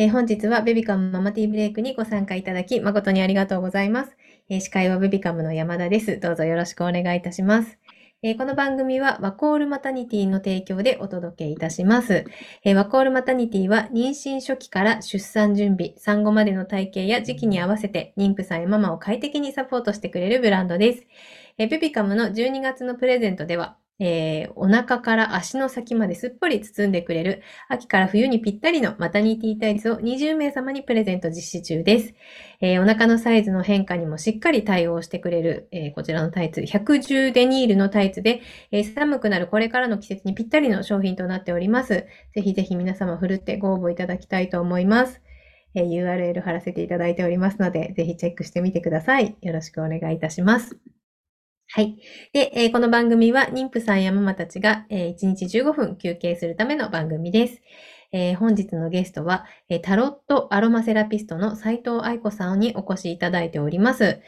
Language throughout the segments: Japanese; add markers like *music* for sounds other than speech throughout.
えー本日はベビカムママティーブレイクにご参加いただき誠にありがとうございます。えー司会はベビカムの山田です。どうぞよろしくお願いいたします。えーこの番組はワコールマタニティの提供でお届けいたします。えーワコールマタニティは妊娠初期から出産準備、産後までの体型や時期に合わせて妊婦さんやママを快適にサポートしてくれるブランドです。えーベビカムの12月のプレゼントでは、えーお腹から足の先まですっぽり包んでくれる秋から冬にぴったりのマタニティタイツを20名様にプレゼント実施中です。えーお腹のサイズの変化にもしっかり対応してくれる、えーこちらのタイツ、110デニールのタイツで、え寒くなるこれからの季節にぴったりの商品となっております。ぜひぜひ皆様ふるってご応募いただきたいと思います。え URL 貼らせていただいておりますので、ぜひチェックしてみてください。よろしくお願いいたします。はい。で、えーこの番組は妊婦さんやママたちが、えー1日15分休憩するための番組です。えー本日のゲストは、えタロットアロマセラピストの斉藤愛子さんにお越しいただいております。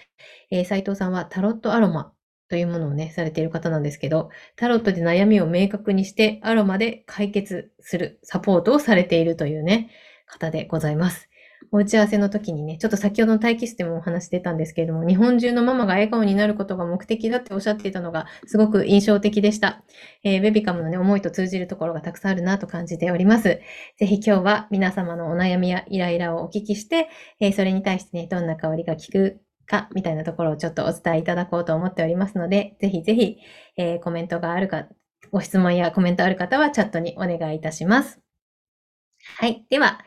え斉藤さんはタロットアロマというものをね、されている方なんですけど、タロットで悩みを明確にしてアロマで解決するサポートをされているというね、方でございます。お打ち合わせの時にね、ちょっと先ほどの待機室でもお話してたんですけれども、日本中のママが笑顔になることが目的だっておっしゃっていたのがすごく印象的でした。えーベビカムのね、思いと通じるところがたくさんあるなと感じております。ぜひ今日は皆様のお悩みやイライラをお聞きして、えーそれに対してね、どんな香りが効くか、みたいなところをちょっとお伝えいただこうと思っておりますので、ぜひぜひ、えーコメントがあるか、ご質問やコメントある方はチャットにお願いいたします。はい。では、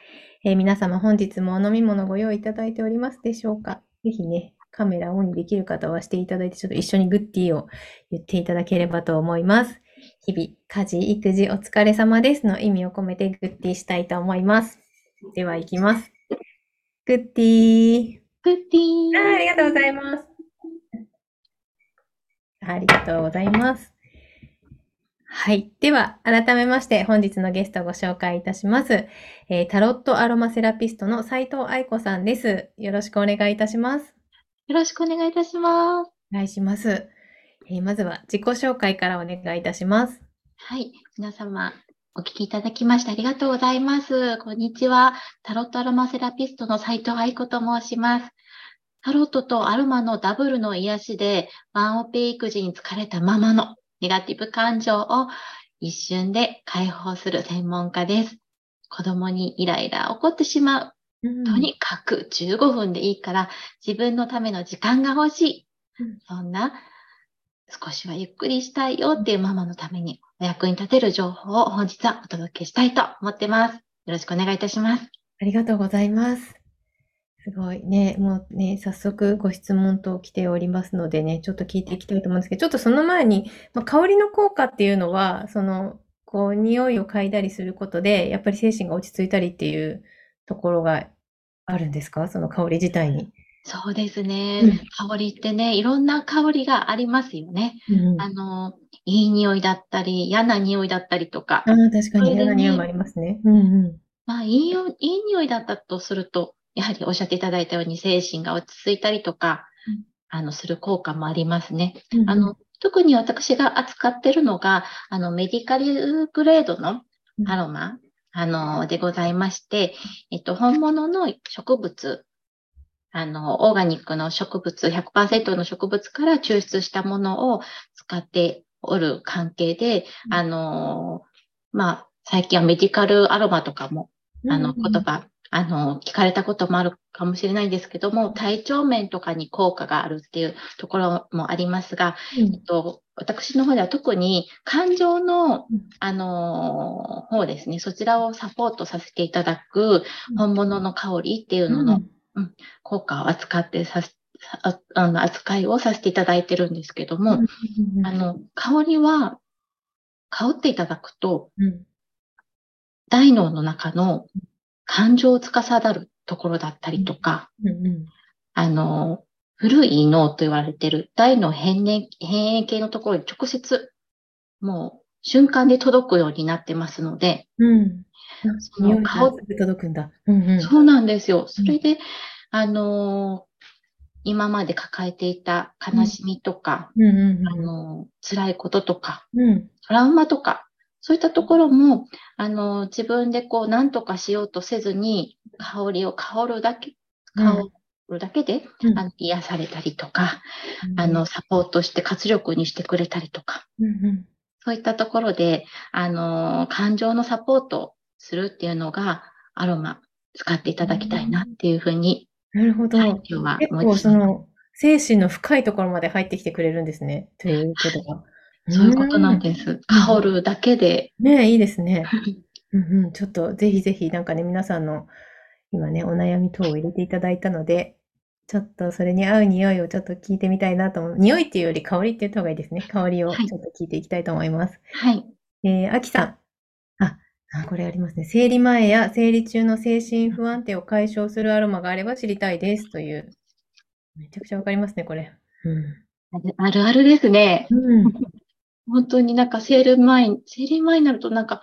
えー皆様本日もお飲み物ご用意いただいておりますでしょうか？ぜひね、カメラオンにできる方はしていただいて、ちょっと一緒にグッディを言っていただければと思います。日々、家事、育児お疲れ様ですの意味を込めてグッディしたいと思います。では、いきます。グッディグッディーあーありがとうございます。ありがとうございます。はい。では、改めまして本日のゲストをご紹介いたします。えータロットアロマセラピストの斉藤愛子さんです。よろしくお願いいたします。よろしくお願いいたします。お願いします。えーまずは自己紹介からお願いいたします。はい。皆様、お聞きいただきましてありがとうございます。こんにちは。タロットアロマセラピストの斉藤愛子と申します。タロットとアロマのダブルの癒しで、ワンオペ育児に疲れたママのネガティブ感情を一瞬で解放する専門家です。子供にイライラ起こってしまう。うんとにかく15分でいいから自分のための時間が欲しい。うんそんな少しはゆっくりしたいよっていうママのためにお役に立てる情報を本日はお届けしたいと思ってます。よろしくお願いいたします。ありがとうございます。すごいね。もうね、早速ご質問と来ておりますのでね、ちょっと聞いていきたいと思うんですけど、ちょっとその前に、まあ、香りの効果っていうのは、その、こう、匂いを嗅いだりすることで、やっぱり精神が落ち着いたりっていうところがあるんですか？その香り自体に。そうですね。うん香りってね、いろんな香りがありますよね。うんあの、いい匂いだったり、嫌な匂いだったりとかあ。あ、確かに嫌な匂いもありますね。うんうまあ、いいよ、いい匂いだったとすると、やはりおっしゃっていただいたように精神が落ち着いたりとかうん、あの、する効果もありますね。ん。うんあの、特に私が扱ってるのが、あの、メディカルグレードのうんアロマ、あの、でございまして、えっと、本物の植物、あの、オーガニックの植物、100%の植物から抽出したものを使っておる関係で、うんあの、まあ、最近はメディカルアロマとかもあの、うん言葉、あの、聞かれたこともあるかもしれないんですけども、体調面とかに効果があるっていうところもありますが、うん。えっと、私の方では特に感情のうん、あの方ですね、そちらをサポートさせていただくうん。本物の香りっていうのの効果を扱ってさす、ああの扱いをさせていただいてるんですけども、うん。あの、香りは、香っていただくと、うん。大脳の中の感情を司るところだったりとか、うんうんあの、古い脳と言われている大脳変年変影系のところに直接、もう瞬間で届くようになってますので、うん。その顔すぐ届くんだ。うんうん。そうなんですよ。それで、あの、今まで抱えていた悲しみとか、うんうんあの、辛いこととか、うん。うん。トラウマとか、そういったところも、あの、自分でこう、何とかしようとせずに、香りを香るだけ、うん香るだけで、うんあの癒されたりとか、あの、サポートして活力にしてくれたりとか、うんうんそういったところで、あの、感情のサポートをするっていうのが、アロマ使っていただきたいなっていうふうに、なるほど。はい、今日は結構思います。その、精神の深いところまで入ってきてくれるんですね。ということが。そういうことなんです。香るだけで、ねえ、いいですね。うんうん、ちょっとぜひぜひなんかね、皆さんの今ね、お悩み等を入れていただいたので、ちょっとそれに合う匂いをちょっと聞いてみたいなと思う。匂いっていうより香りって言った方がいいですね。香りをはいちょっと聞いていきたいと思います。はい。えー、あきさん。あ、あこれありますね。生理前や生理中の精神不安定を解消するアロマがあれば知りたいです。という。めちゃくちゃわかりますね、これ。うん。あるあるあるですね。うん。本当になんか生理前に、生理前になるとなんか、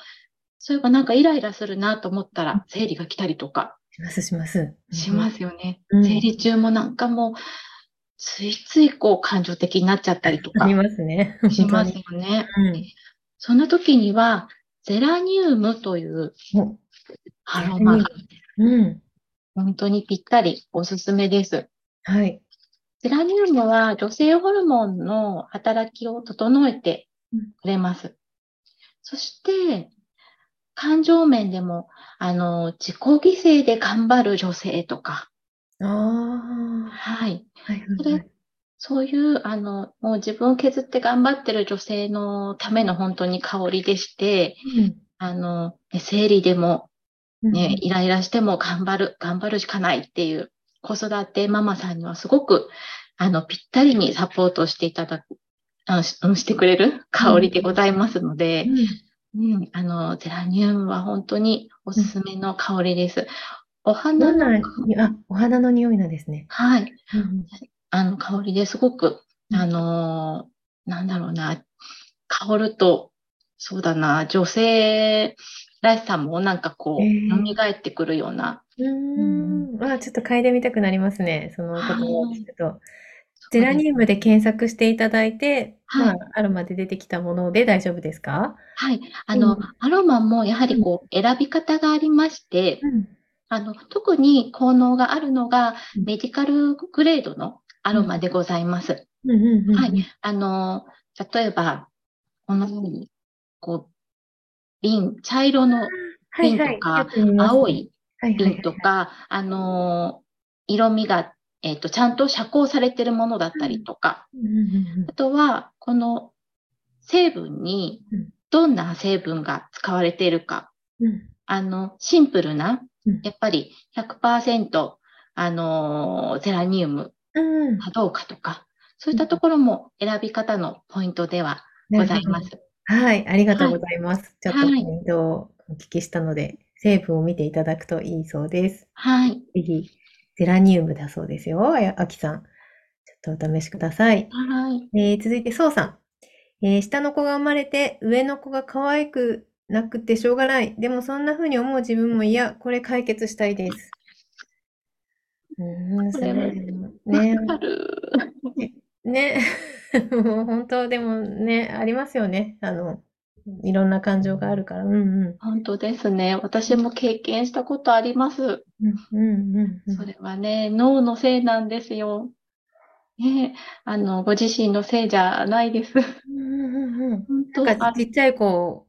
そういえばなんかイライラするなと思ったら、生理が来たりとかします、します。しますよね。うん生理中もなんかもう、ついついこう感情的になっちゃったりとかありますね。します本よね。当に。その時には、ゼラニウムというアロマがうん。本当にぴったりおすすめです。はい。ゼラニウムは女性ホルモンの働きを整えてくれます。そして、感情面でも、あの、自己犠牲で頑張る女性とか、ああ。はい。はいそれ。そういう、あの、もう自分を削って頑張ってる女性のための本当に香りでして、あの、ね生理でもうんね、イライラしても頑張る、頑張るしかないっていう子育てママさんにはすごく、あの、ぴったりにサポートしていただく、あししてくれる香りでございますので、うんうん、あの、ゼラニウムは本当におすすめの香りです。おど花の、あ、お花の匂いなんですね。はい、うんあの、香りですごく、うんあのーなんだろうな、香ると、そうだな、女性らしさもなんかこう、えー蘇ってくるような、うーん。あ、ちょっと嗅いでみたくなりますね。その言葉を聞くと。ゼラニウムで検索していただいて、はいまあ、アロマで出てきたもので大丈夫ですか？はい。あの、うんアロマもやはりこう、選び方がありまして、うん。あの、特に効能があるのがうん、メディカルグレードのアロマでございます。うんうんうん。はい。あの、例えば、このように、こう、瓶、茶色のはいはい。瓶とかよく見ます青いはいはいはい瓶とか、あの、色味が、えっと、ちゃんと遮光されてるものだったりとか、あとは、この成分に、どん。な成分が使われているか、あの、シンプルな、やっぱり100%、あのゼラニウム。かどうかとか、そういったところも選び方のポイントではございます。はい、ありがとうございます。ちょっとポイントをお聞きしたので、成分を見ていただくといいそうです。はい。ぜひ、ゼラニウムだそうですよ、あきさん。ちょっとお試しください。はい。えー続いて、そうさん。えー下の子が生まれて、上の子が可愛くなくてしょうがない。でもそんな風に思う自分も嫌。これ解決したいです。うーん、そね。ね、*laughs* もう本当でもね、ありますよね。あの、いろんな感情があるから。うんうん。本当ですね。私も経験したことあります。うんうんうんうんそれはね、脳のせいなんですよ。ね、あの、ご自身のせいじゃないです。うんうんうん本当なんかあちっちゃい子を、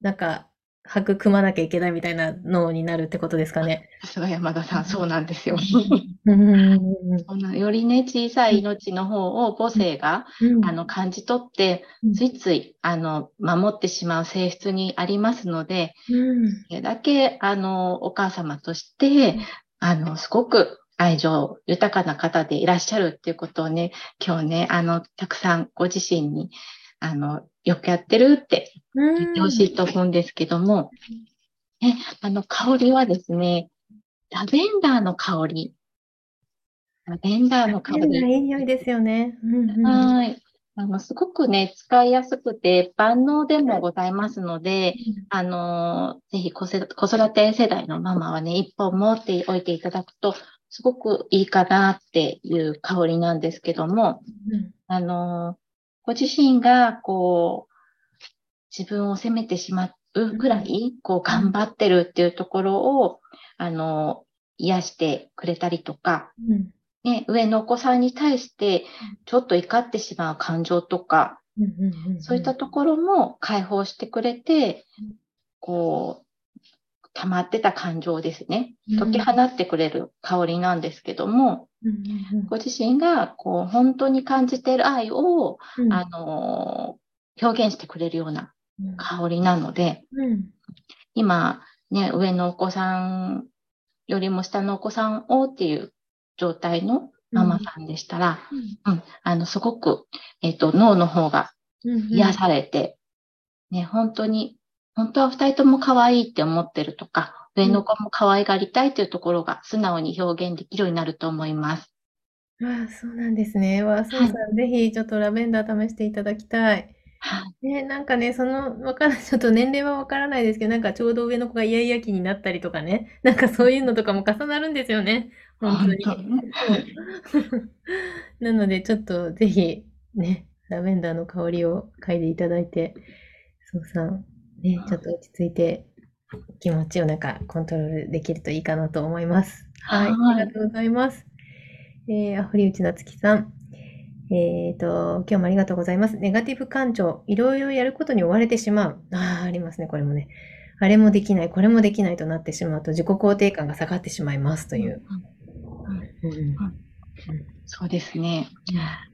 なんか、育まなきゃいけないみたいな脳になるってことですかね。さすが山田さん、そうなんですよ。そんなよりね、小さい命の方を母性が、うん。あの、感じ取ってうん、ついつい、あの、守ってしまう性質にありますので、うん。それだけ、あの、お母様として、あの、すごく愛情豊かな方でいらっしゃるっていうことをね、今日ね、あの、たくさんご自身に、あの、よくやってるって言ってほしいと思うんですけども、ね、あの、香りはですね、ラベンダーの香り。ラベンダーの香うんいり。い匂いですよね。うんうんはい。あの、すごくね、使いやすくて万能でもございますので、あの、ぜひ子せ子育て世代のママはね、一本持っておいていただくと、すごくいいかなっていう香りなんですけども、うんあの、ご自身が、こう、自分を責めてしまうぐらい、こう、頑張ってるっていうところを、あの、癒してくれたりとか、うん。ね、上のお子さんに対してちょっと怒ってしまう感情とか、そういったところも解放してくれてうん、こう、溜まってた感情ですね。うん。解き放ってくれる香りなんですけども、うんうんご自身がこう本当に感じている愛を、うん。あの表現してくれるようなうん。香りなので、うん今、ね、上のお子さんよりも下のお子さんをっていう状態のママさんでしたら、うん、あの、すごく、えっ、と、脳の方がうん。癒されて、ね、本当に、本当は二人とも可愛いって思ってるとか、上の子も可愛がりたいというところが素直に表現できるようになると思います。ああ、そうなんですね。わあ、そうさん、ぜひちょっとラベンダー試していただきたい。はい。ね、なんかね、その、わかんない、*laughs* ちょっと年齢はわからないですけど、なんかちょうど上の子がイヤイヤ期になったりとかね、なんかそういうのとかも重なるんですよね。本当に。*laughs* なので、ちょっとぜひ、ね、ラベンダーの香りを嗅いでいただいて、そうさん、ね、ちょっと落ち着いて、気持ちをなんかコントロールできるといいかなと思います。はい、はいありがとうございます。えー、あ、堀内夏樹さん。えっと、今日もありがとうございます。ネガティブ感情、いろいろやることに追われてしまう。ああ、ありますね、これもね。あれもできない、これもできないとなってしまうと自己肯定感が下がってしまいますという。そうですね。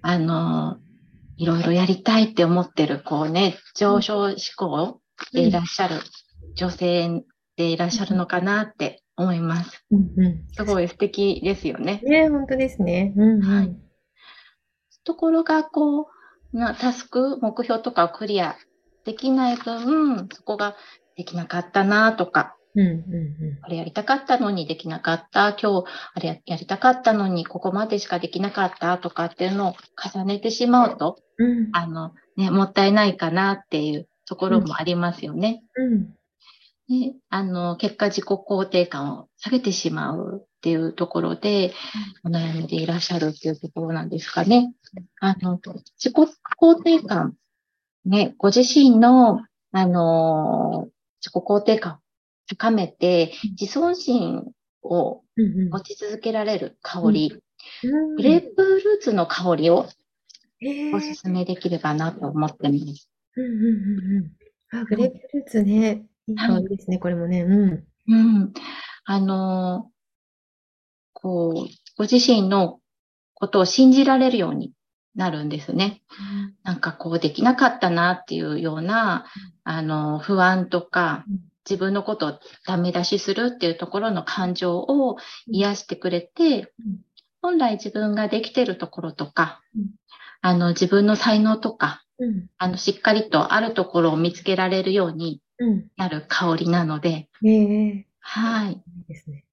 あの、いろいろやりたいって思ってる、こうね、上昇志向でいらっしゃる女性でいらっしゃるのかなって思います。うんうんすごい素敵ですよね。ね、本当ですね。うんうんはいところが、こう、なタスク、目標とかをクリアできない分、そこができなかったなとか、うんうんあれやりたかったのにできなかった、今日あれやりたかったのにここまでしかできなかったとかっていうのを重ねてしまうと、うんうんあの、ね、もったいないかなっていうところもありますよね。うんね、あの、結果自己肯定感を下げてしまうっていうところで、お悩みでいらっしゃるっていうところなんですかね。あの、自己肯定感、ね、ご自身の、あの、自己肯定感を高めて、自尊心を持ち続けられる香り、うんグレープフルーツの香りをおすすめできればなと思ってます。うんうんうんうんあ、グレープフルーツね。いい香りですね、これもね。うん。うん。あの、こう、ご自身のことを信じられるようになるんですね。なんかこうできなかったなっていうような、あの、不安とかうん、自分のことをダメ出しするっていうところの感情を癒してくれてうん、本来自分ができてるところとかうん、あの、自分の才能とか、うん。あの、しっかりとあるところを見つけられるようにうん。なる香りなので、ええはい。いいですね。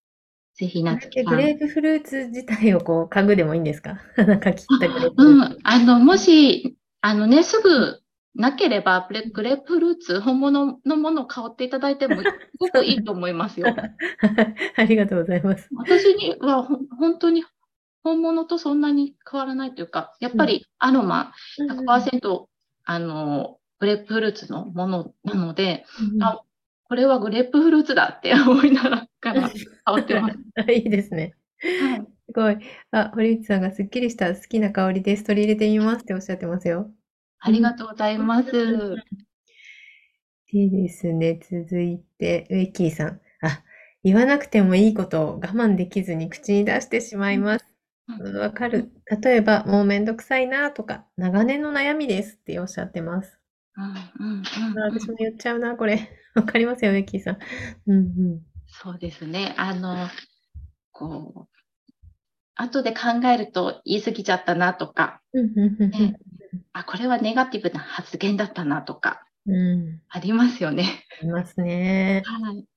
ぜひ、なつグレープフルーツ自体をこう、嗅ぐでもいいんですか？*laughs* なんか切ったグレープフルーツ。うん。あの、もし、あのね、すぐなければ、グレープフルーツ、本物のものを香っていただいても、すごくいいと思いますよ。*laughs* ありがとうございます。私には本当に本物とそんなに変わらないというか、やっぱりアロマ100%、あの、グレープフルーツのものなので、うんあこれはグレープフルーツだって思いながら *laughs* 香ってます。あいいですね。はい。すごい。あ、堀内さんがすっきりした好きな香りです。取り入れてみますっておっしゃってますよ。ありがとうございます。いいですね。続いて、ウェッキーさん。あ、言わなくてもいいことを我慢できずに口に出してしまいます。わかる。例えば、もうめんどくさいなとか、長年の悩みですっておっしゃってます。うんうんうんあ私も言っちゃうな、これ。*laughs* わかりますよ、ウェッキーさん。うんうん。そうですね。あの、こう、後で考えると言い過ぎちゃったなとか、うんうんうんねあ、これはネガティブな発言だったなとか、うん。うん。ありますよね。いますね。はい。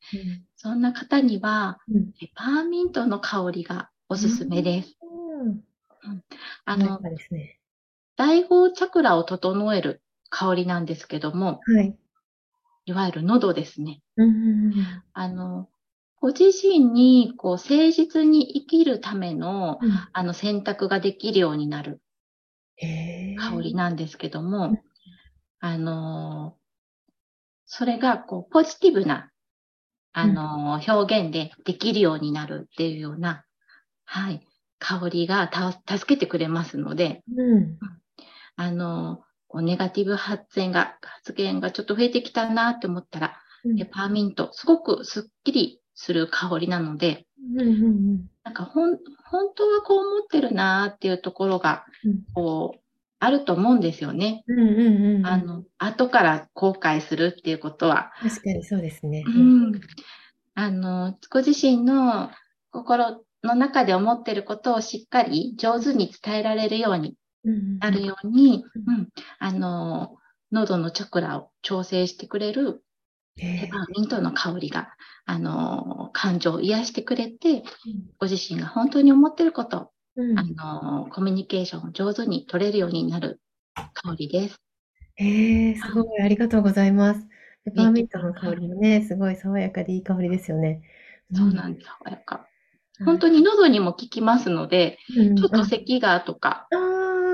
そんな方には、うん。ペパーミントの香りがおすすめです。うん。あのね。第五チャクラを整える香りなんですけども、はい。いわゆる喉ですね。うんうんあの、ご自身にこう誠実に生きるためのうん。あの選択ができるようになる。香りなんですけどうんも、あの、それがこうポジティブなあの、表現でできるようになるっていうような、はい、香りがた助けてくれますので、うん。あの、ネガティブ発言が、発言がちょっと増えてきたなって思ったら、うんペパーミント、すごくすっきりする香りなので、うんうんなんかほん、本当はこう思ってるなっていうところが、うんこう、あると思うんですよね。うんうんうんうん。あの、後から後悔するっていうことは。確かにそうですね。うん。あの、ご自身の心の中で思ってることをしっかり上手に伝えられるようにうんなるように、うんうん。あの、喉のチャクラを調整してくれるペパーミントの香りが、あの、感情を癒してくれて、ご自身が本当に思ってること、うんあの、コミュニケーションを上手に取れるようになる香りです。へえ、すごい、ありがとうございます。ペパーミントの香りもね、すごい爽やかでいい香りですよね。そうなんです。爽やか。うん本当に喉にも効きますので、うんちょっと咳がとか、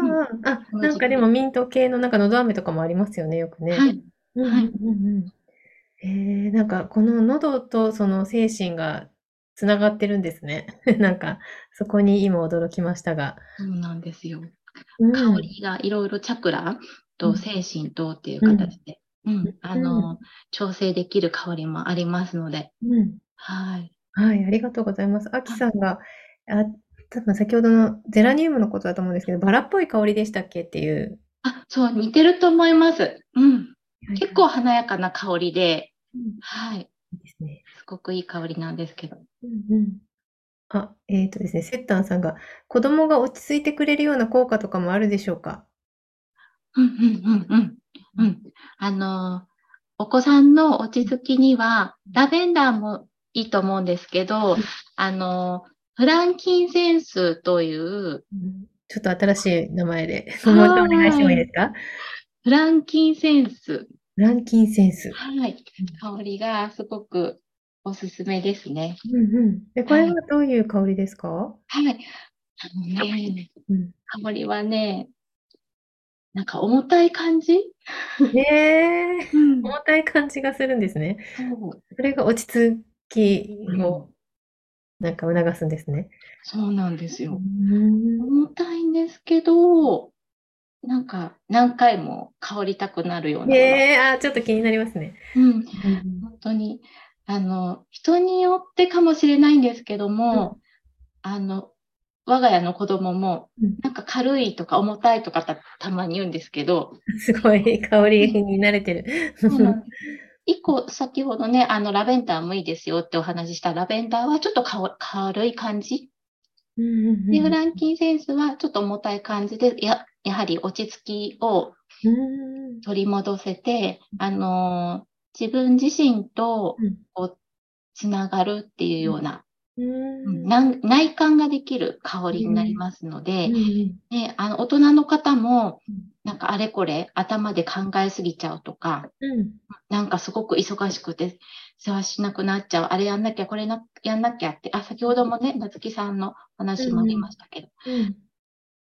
ああ、あ、なんかでもミント系のなんか喉飴とかもありますよね、よくね。はい。うんはいうんうんうん。えー、なんかこの喉とその精神がつながってるんですね。*laughs* なんかそこに今驚きましたが。そうなんですよ。うん香りがいろいろチャクラうんと精神とっていう形で、うん、あの、調整できる香りもありますので、うん。はい。はい、ありがとうございます。アキさんが、あ、多分先ほどのゼラニウムのことだと思うんですけど、バラっぽい香りでしたっけっていう。あ、そう、似てると思います。うん。結構華やかな香りで、うんはい。いいですね。すごくいい香りなんですけど。うんうん。あ、えっとですね、セッタンさんが、子供が落ち着いてくれるような効果とかもあるでしょうか？うん、うん、うん、うん。うん。あの、お子さんの落ち着きには、ラベンダーもいいと思うんですけど、あの、フランキンセンスという、うんちょっと新しい名前で、もう一回お願いしてもいいですか？フランキンセンス。ランキンセンス。はい。香りがすごくおすすめですね。うんうん。で、これはどういう香りですか？はい。あのね、うん。香りはね、なんか重たい感じ？ねえ、うん重たい感じがするんですね。そう。それが落ち着きを、なんか促すんですね。そうなんですうよ。ん。重たいんですけど、なんか何回も香りたくなるような。ねえ、あ、ちょっと気になりますね。うん。うん本当に、あの、人によってかもしれないんですけども、あの、我が家の子供もうん、なんか軽いとか重たいとかたたまに言うんですけど、すごい香りに慣れてる。そうなんです一個先ほどね、あの、ラベンダーもいいですよってお話しした。ラベンダーはちょっと軽い感じ？うんうんうん。で、フランキンセンスはちょっと重たい感じで、や、やはり落ち着きをうん。取り戻せて、あのー自分自身とうん。こうつながるっていうような、うん。内観ができる香りになりますので、うん。うんね、あの大人の方もうん、なんかあれこれ頭で考えすぎちゃうとか、うん。なんかすごく忙しくて世話しなくなっちゃう、あれやんなきゃ、これなやんなきゃって、あ、先ほどもね、夏木さんの話もありましたけど、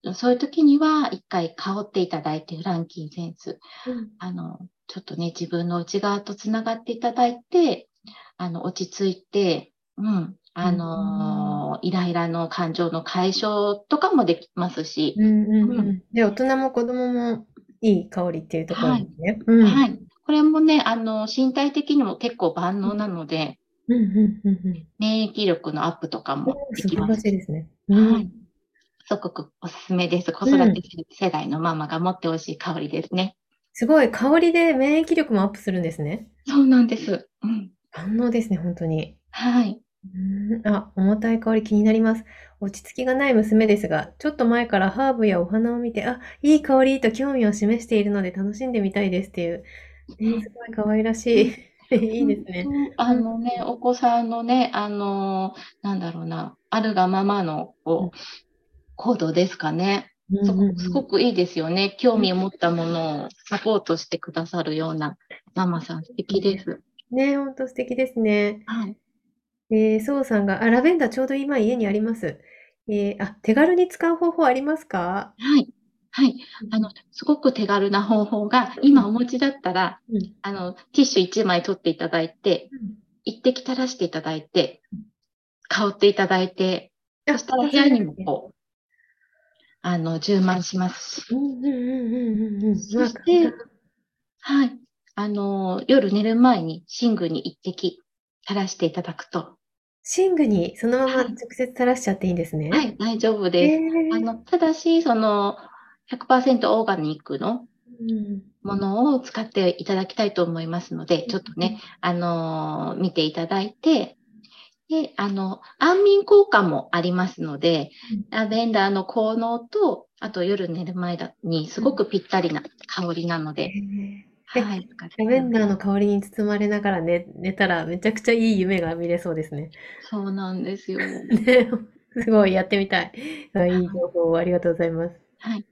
うん。そういう時には一回香っていただいて、フランキンセンス。うん。あの、ちょっとね、自分の内側とつながっていただいて、あの、落ち着いて、うん、あのーイライラの感情の解消とかもできますし、うんうんううんんで、大人も子供もいい香りっていうところですね。うんはい。これもね、あの、身体的にも結構万能なので、うんうんうんうん免疫力のアップとかもおー素晴らできますしいですね。うんはい。すごくおすすめです。子育て世代のママが持ってほしい香りですね。すごい、香りで免疫力もアップするんですね。そうなんです。うん。万能ですね、本当に。はい。うんあ、重たい香り気になります。落ち着きがない娘ですが、ちょっと前からハーブやお花を見て、あ、いい香りと興味を示しているので楽しんでみたいですっていう。ね、すごい可愛らしい。*laughs* いいですね。うんあのね、お子さんのね、あのーなんだろうな、あるがままの、こう、行動ですかね。すごくすごくいいですよね。興味を持ったものをサポートしてくださるようなママさん、素敵です。ね、本当素敵ですね。はい。えー、そうさんが、あ、ラベンダーちょうど今家にあります。えー、あ、手軽に使う方法ありますか？はい。はい。あの、すごく手軽な方法が、今お持ちだったら、うんあの、ティッシュ1枚取っていただいて、一滴垂らしていただいて、香っていただいて、そしたら部屋にもこう、あの、充満しますし。うんうんうんうんうん。そして、はい。あの、夜寝る前に寝具に一滴垂らしていただくと、寝具にそのままはい。直接垂らしちゃっていいんですね？はい、大丈夫へです。ー。あの、ただし、その、100%オーガニックのうん。ものを使っていただきたいと思いますので、ちょっとね、あのー見ていただいて、で、あの、安眠効果もありますので、ラベンダーの効能と、あと夜寝る前だにすごくぴったりな香りなのへで、ーはい。ラベンダーの香りに包まれながら寝、寝たらめちゃくちゃいい夢が見れそうですね。そうなんですよ。*laughs* ね、すごいやってみたい。あいい情報をありがとうございます。はい。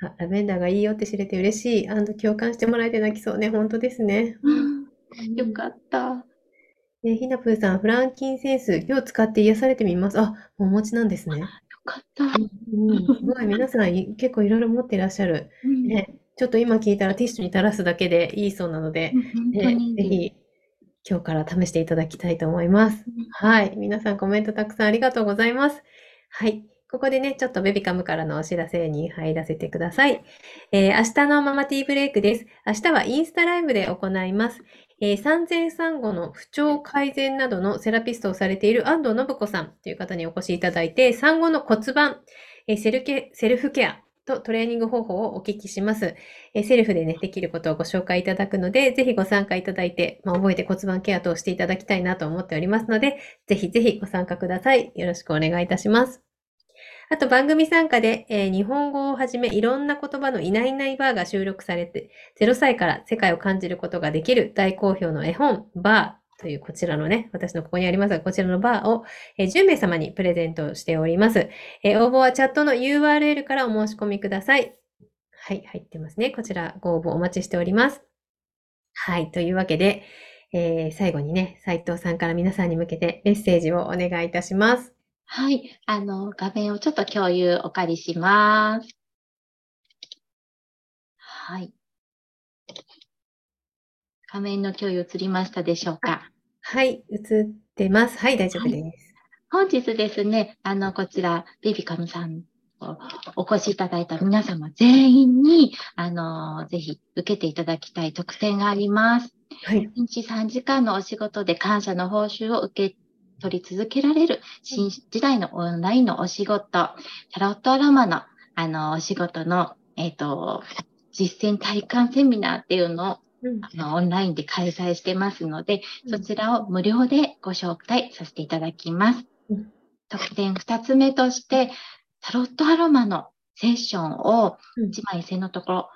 あ、ラベンダーがいいよって知れて嬉しい。あの、共感してもらえて泣きそうね。本当ですね。うんよかった。えひなぷーさん、フランキンセンス、今日使って癒されてみます。あ、お持ちなんですね。よかった。うん、すごい、皆さんい結構いろいろ持っていらっしゃる。うんね、ちょっと今聞いたらティッシュに垂らすだけでいいそうなので、本当ね、にぜひ今日から試していただきたいと思います。はい。皆さんコメントたくさんありがとうございます。はい。ここでね、ちょっとベビカムからのお知らせに入らせてください。えー明日のママティーブレイクです。明日はインスタライブで行います。えー産前産後の不調改善などのセラピストをされている安藤信子さんという方にお越しいただいて、産後の骨盤、えーセルケセルフケアとトレーニング方法をお聞きします。えセルフでね、できることをご紹介いただくので、ぜひご参加いただいて、まあ、覚えて骨盤ケア等をしていただきたいなと思っておりますので、ぜひぜひご参加ください。よろしくお願いいたします。あと番組参加で、えー日本語をはじめいろんな言葉のいないいないバーが収録されて、0歳から世界を感じることができる大好評の絵本、バーというこちらのね、私のここにありますが、こちらのバーを、えー10名様にプレゼントしております。えー応募はチャットの URL からお申し込みください。はい、入ってますね。こちらご応募お待ちしております。はい、というわけで、えー最後にね、斉藤さんから皆さんに向けてメッセージをお願いいたします。はい。あの、画面をちょっと共有お借りします。はい。画面の共有映りましたでしょうか？はい、映ってます。はい、大丈夫です。本日ですね、あの、こちら、ベビカムさんをお越しいただいた皆様全員に、あの、ぜひ受けていただきたい特典があります。はい。1日3時間のお仕事で感謝の報酬を受け取り続けられる新時代のオンラインのお仕事、タロットアロマのあのお仕事の、えっ、と、実践体感セミナーっていうのをうんあのオンラインで開催してますので、うん。そちらを無料でご紹介させていただきます。うん。特典2つ目として、タロットアロマのセッションをうん。1枚線のところ、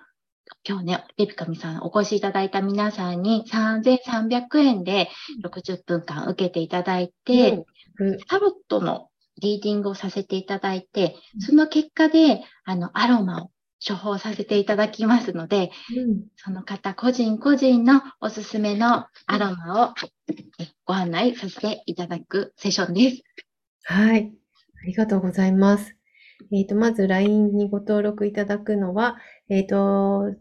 今日ね、ベビカミさんお越しいただいた皆さんに3300円で60分間受けていただいて、うん。タロットのリーディングをさせていただいてうん、その結果で、あの、アロマを処方させていただきますので、うんその方個人個人のおすすめのアロマをえご案内させていただくセッションです。はい。ありがとうございます。えっ、と、まず LINE にご登録いただくのは、えっ、と、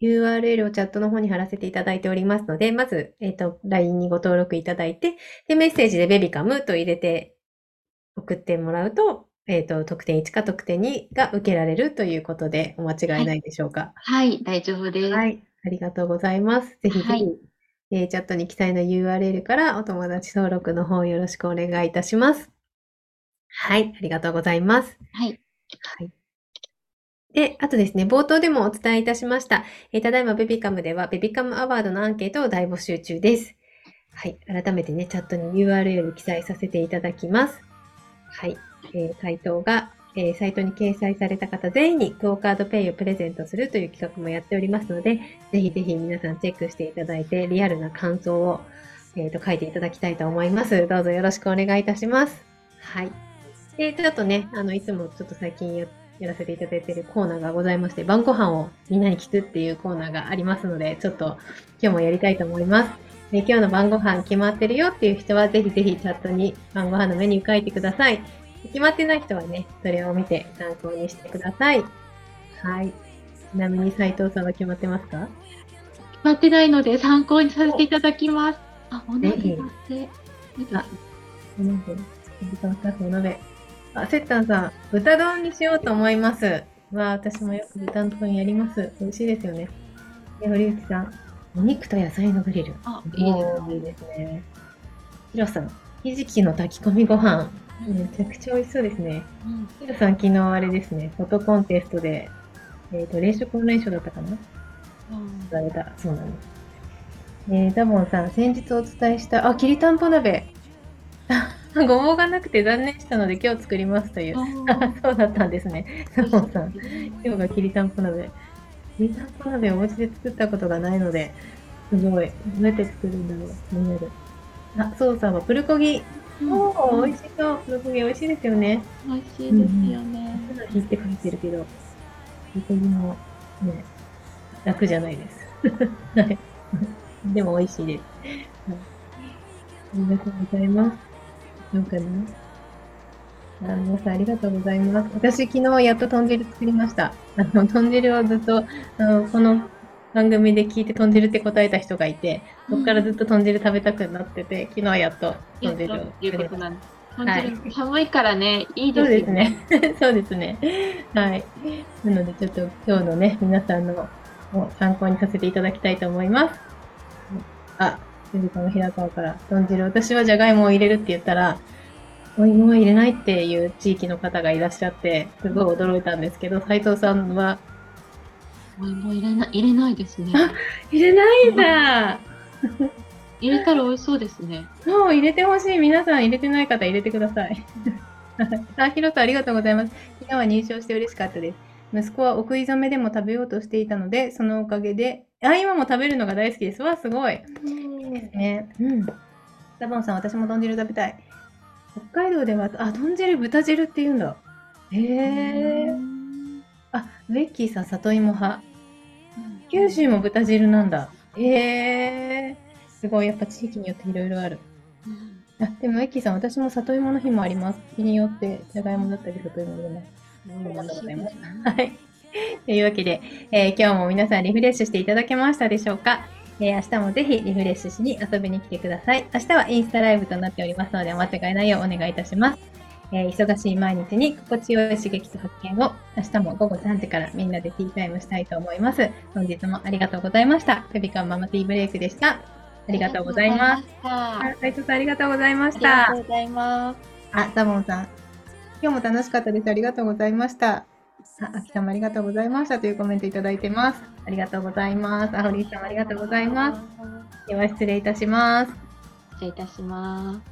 URL をチャットの方に貼らせていただいておりますので、まず、えっ、と、LINE にご登録いただいて、で、メッセージでベビカムと入れて送ってもらうと、えっ、と、特典1か特典2が受けられるということでお間違いないでしょうか？はい、大丈夫です。はい。ありがとうございます。ぜひぜひ、はいえーチャットに記載の URL からお友達登録の方よろしくお願いいたします。はい。ありがとうございます。はい。はい。で、あとですね、冒頭でもお伝えいたしました。えーただいまベビカムでは、ベビカムアワードのアンケートを大募集中です。はい。改めてね、チャットに URL 記載させていただきます。はい。えー回答が、えーサイトに掲載された方全員にクオカードペイをプレゼントするという企画もやっておりますので、ぜひぜひ皆さんチェックしていただいて、リアルな感想を、えーと書いていただきたいと思います。どうぞよろしくお願いいたします。はい。で、ちょっとね、あの、いつもちょっと最近ややらせていただいているコーナーがございまして、晩ご飯をみんなに聞くっていうコーナーがありますので、ちょっと今日もやりたいと思います。で今日の晩ご飯決まってるよっていう人は、ぜひぜひチャットに晩ご飯のメニュー書いてください。決まってない人はね、それを見て参考にしてください。はい。ちなみに斉藤さんは決まってますか？決まってないので参考にさせていただきます。あ、お鍋ぜで。いいですあお鍋、時間スタッフお鍋。あ、せったんさん、豚丼にしようと思います。わあ、私もよく豚丼やります。美味しいですよね。で、堀内さん、お肉と野菜のグリル。あ、いいですおーいいですね。ヒロさん、ひじきの炊き込みご飯。めちゃくちゃ美味しそうですね。うんヒロさん、昨日あれですね、フォトコンテストで、えっ、と、冷食オンライン賞だったかな？うん言われた。そうなんです。えー、ザボンさん、先日お伝えした、あ、きりたんぽ鍋。*laughs* ごぼうがなくて残念したので今日作りますという。あ *laughs* そうだったんですね。ザボンさん、今日がきりたんぽ鍋。きりたんぽ鍋をお家で作ったことがないので、すごい。どうやって作るんだろう。気になる。あ、そうさんはプルコギ。おー、美味しそう。プルコギ美味しいですよね。美味しいですよね。ただ火って書いてるけど、プルコギもね、楽じゃないです。はい。でも美味しいです。はいありがとうございます。どうかなあ皆さんありがとうございます。私昨日やっと豚汁作りました。あの、豚汁をずっと、あの、この番組で聞いて豚汁って答えた人がいて、そこからずっと豚汁食べたくなってて、昨日はやっとと豚汁をっていう作りました。ことなんです。はい寒いからね、いいそうですよですね。*laughs* そうですね。はい。なので、ちょっと今日のね、皆さんのを参考にさせていただきたいと思います。あ、ゆずかの平川から、豚汁、私はじゃがいもを入れるって言ったら、お芋は入れないっていう地域の方がいらっしゃって、すごい驚いたんですけど、斉藤さんは、お芋入れな入れないですね。*laughs* 入れないんだ入れたら美味しそうですね。もう入れてほしい。皆さん入れてない方入れてください。*laughs* あ、ひろさんありがとうございます。昨日は入賞して嬉しかったです。息子はお食い初めでも食べようとしていたので、そのおかげで、あ、今も食べるのが大好きです。わ、すごい。ね。うん。ザボンさん、私も豚汁食べたい。北海道では、あ、豚汁、豚汁って言うんだ。へえ。あ、ベッキーさん、里芋派。九州も豚汁なんだ。へえ。すごい、やっぱ地域によっていろいろある。あ、でも、エッキーさん、私も里芋の日もあります。日によって、じゃがいもだったり、里芋でね。うんりがとうございますはい。*laughs* というわけで、えー今日も皆さんリフレッシュしていただけましたでしょうか、えー明日もぜひリフレッシュしに遊びに来てください。明日はインスタライブとなっておりますので、お間違いないようお願いいたします。えー忙しい毎日に心地よい刺激と発見を明日も午後3時からみんなでティータイムしたいと思います。本日もありがとうございました。ペビカンママティーブレイクでした。ありがとうございます。ああ、斉藤さんありがとうございましりがたと。うございます。あ、ザボンさん。今日も楽しかったです。ありがとうございました。あ、秋さんもありがとうございましたというコメントいただいてます。ありがとうございます。あ、堀井さんもありがとうございます。では失礼いたします。失礼いたします。